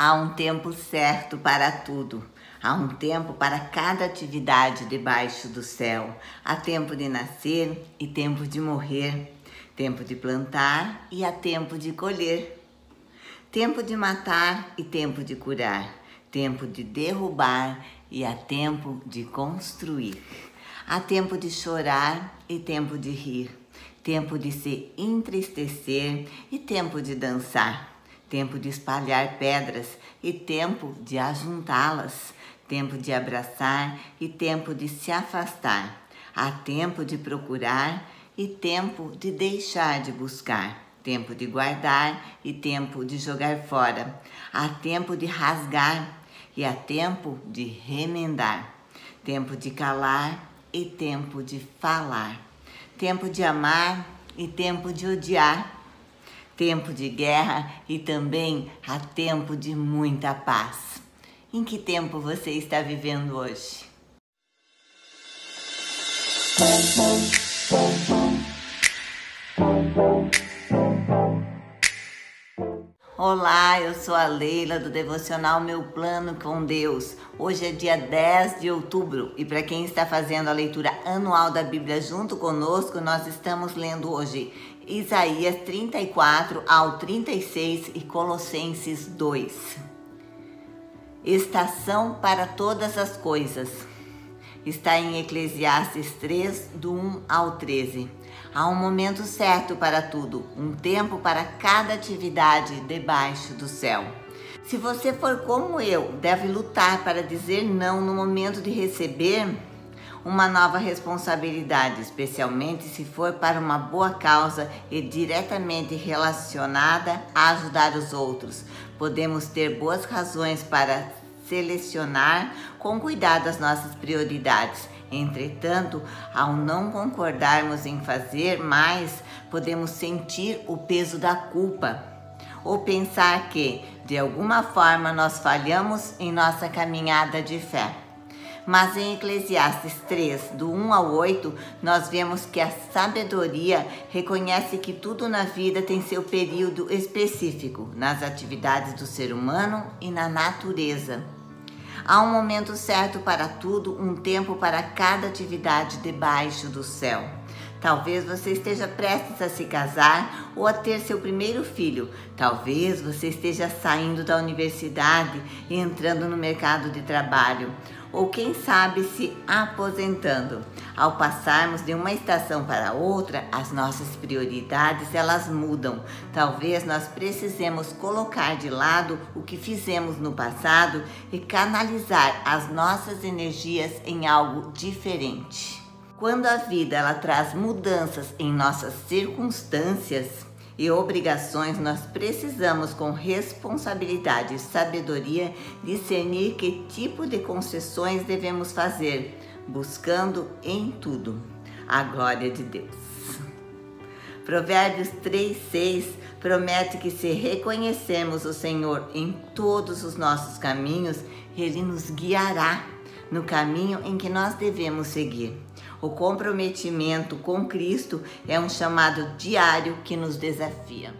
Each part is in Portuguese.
Há um tempo certo para tudo. Há um tempo para cada atividade debaixo do céu. Há tempo de nascer e tempo de morrer. Tempo de plantar e há tempo de colher. Tempo de matar e tempo de curar. Tempo de derrubar e há tempo de construir. Há tempo de chorar e tempo de rir. Tempo de se entristecer e tempo de dançar tempo de espalhar pedras e tempo de ajuntá-las, tempo de abraçar e tempo de se afastar. Há tempo de procurar e tempo de deixar de buscar, tempo de guardar e tempo de jogar fora. Há tempo de rasgar e há tempo de remendar, tempo de calar e tempo de falar, tempo de amar e tempo de odiar tempo de guerra e também há tempo de muita paz. Em que tempo você está vivendo hoje? Olá, eu sou a Leila do Devocional Meu Plano com Deus. Hoje é dia 10 de outubro e para quem está fazendo a leitura anual da Bíblia junto conosco, nós estamos lendo hoje Isaías 34 ao 36 e Colossenses 2. Estação para todas as coisas. Está em Eclesiastes 3, do 1 ao 13. Há um momento certo para tudo, um tempo para cada atividade debaixo do céu. Se você for como eu, deve lutar para dizer não no momento de receber uma nova responsabilidade, especialmente se for para uma boa causa e diretamente relacionada a ajudar os outros. Podemos ter boas razões para selecionar com cuidado as nossas prioridades. Entretanto, ao não concordarmos em fazer mais, podemos sentir o peso da culpa ou pensar que, de alguma forma, nós falhamos em nossa caminhada de fé. Mas em Eclesiastes 3, do 1 ao 8, nós vemos que a sabedoria reconhece que tudo na vida tem seu período específico, nas atividades do ser humano e na natureza. Há um momento certo para tudo, um tempo para cada atividade debaixo do céu. Talvez você esteja prestes a se casar ou a ter seu primeiro filho. Talvez você esteja saindo da universidade e entrando no mercado de trabalho ou quem sabe se aposentando. Ao passarmos de uma estação para outra, as nossas prioridades elas mudam. Talvez nós precisemos colocar de lado o que fizemos no passado e canalizar as nossas energias em algo diferente. Quando a vida ela traz mudanças em nossas circunstâncias, e obrigações, nós precisamos, com responsabilidade e sabedoria, discernir que tipo de concessões devemos fazer, buscando em tudo a glória de Deus. Provérbios 3,6 promete que se reconhecermos o Senhor em todos os nossos caminhos, Ele nos guiará no caminho em que nós devemos seguir. O comprometimento com Cristo é um chamado diário que nos desafia.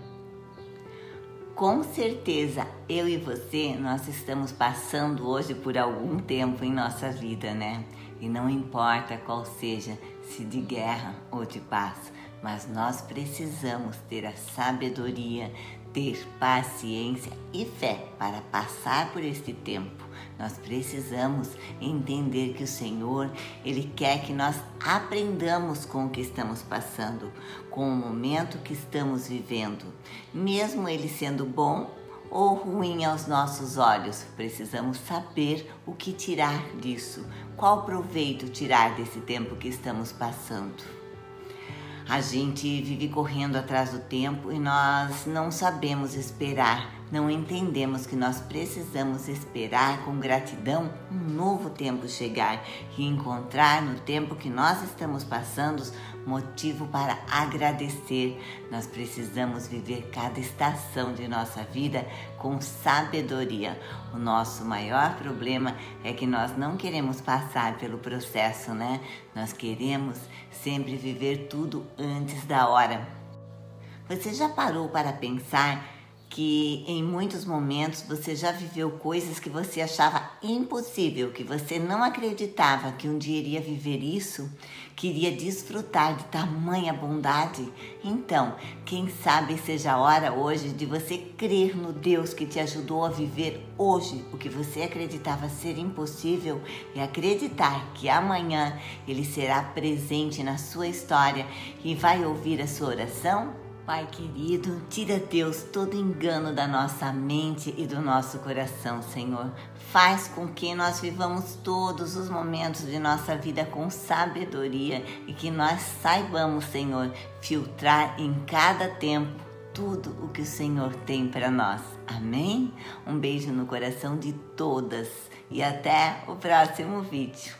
Com certeza, eu e você, nós estamos passando hoje por algum tempo em nossa vida, né? E não importa qual seja, se de guerra ou de paz, mas nós precisamos ter a sabedoria, ter paciência e fé para passar por este tempo nós precisamos entender que o Senhor, Ele quer que nós aprendamos com o que estamos passando, com o momento que estamos vivendo. Mesmo ele sendo bom ou ruim aos nossos olhos, precisamos saber o que tirar disso, qual proveito tirar desse tempo que estamos passando. A gente vive correndo atrás do tempo e nós não sabemos esperar não entendemos que nós precisamos esperar com gratidão um novo tempo chegar e encontrar no tempo que nós estamos passando motivo para agradecer. Nós precisamos viver cada estação de nossa vida com sabedoria. O nosso maior problema é que nós não queremos passar pelo processo, né? Nós queremos sempre viver tudo antes da hora. Você já parou para pensar que em muitos momentos você já viveu coisas que você achava impossível, que você não acreditava que um dia iria viver isso, queria desfrutar de tamanha bondade. Então, quem sabe seja a hora hoje de você crer no Deus que te ajudou a viver hoje o que você acreditava ser impossível e acreditar que amanhã ele será presente na sua história e vai ouvir a sua oração? Pai querido, tira Deus todo engano da nossa mente e do nosso coração, Senhor. Faz com que nós vivamos todos os momentos de nossa vida com sabedoria e que nós saibamos, Senhor, filtrar em cada tempo tudo o que o Senhor tem para nós. Amém? Um beijo no coração de todas e até o próximo vídeo.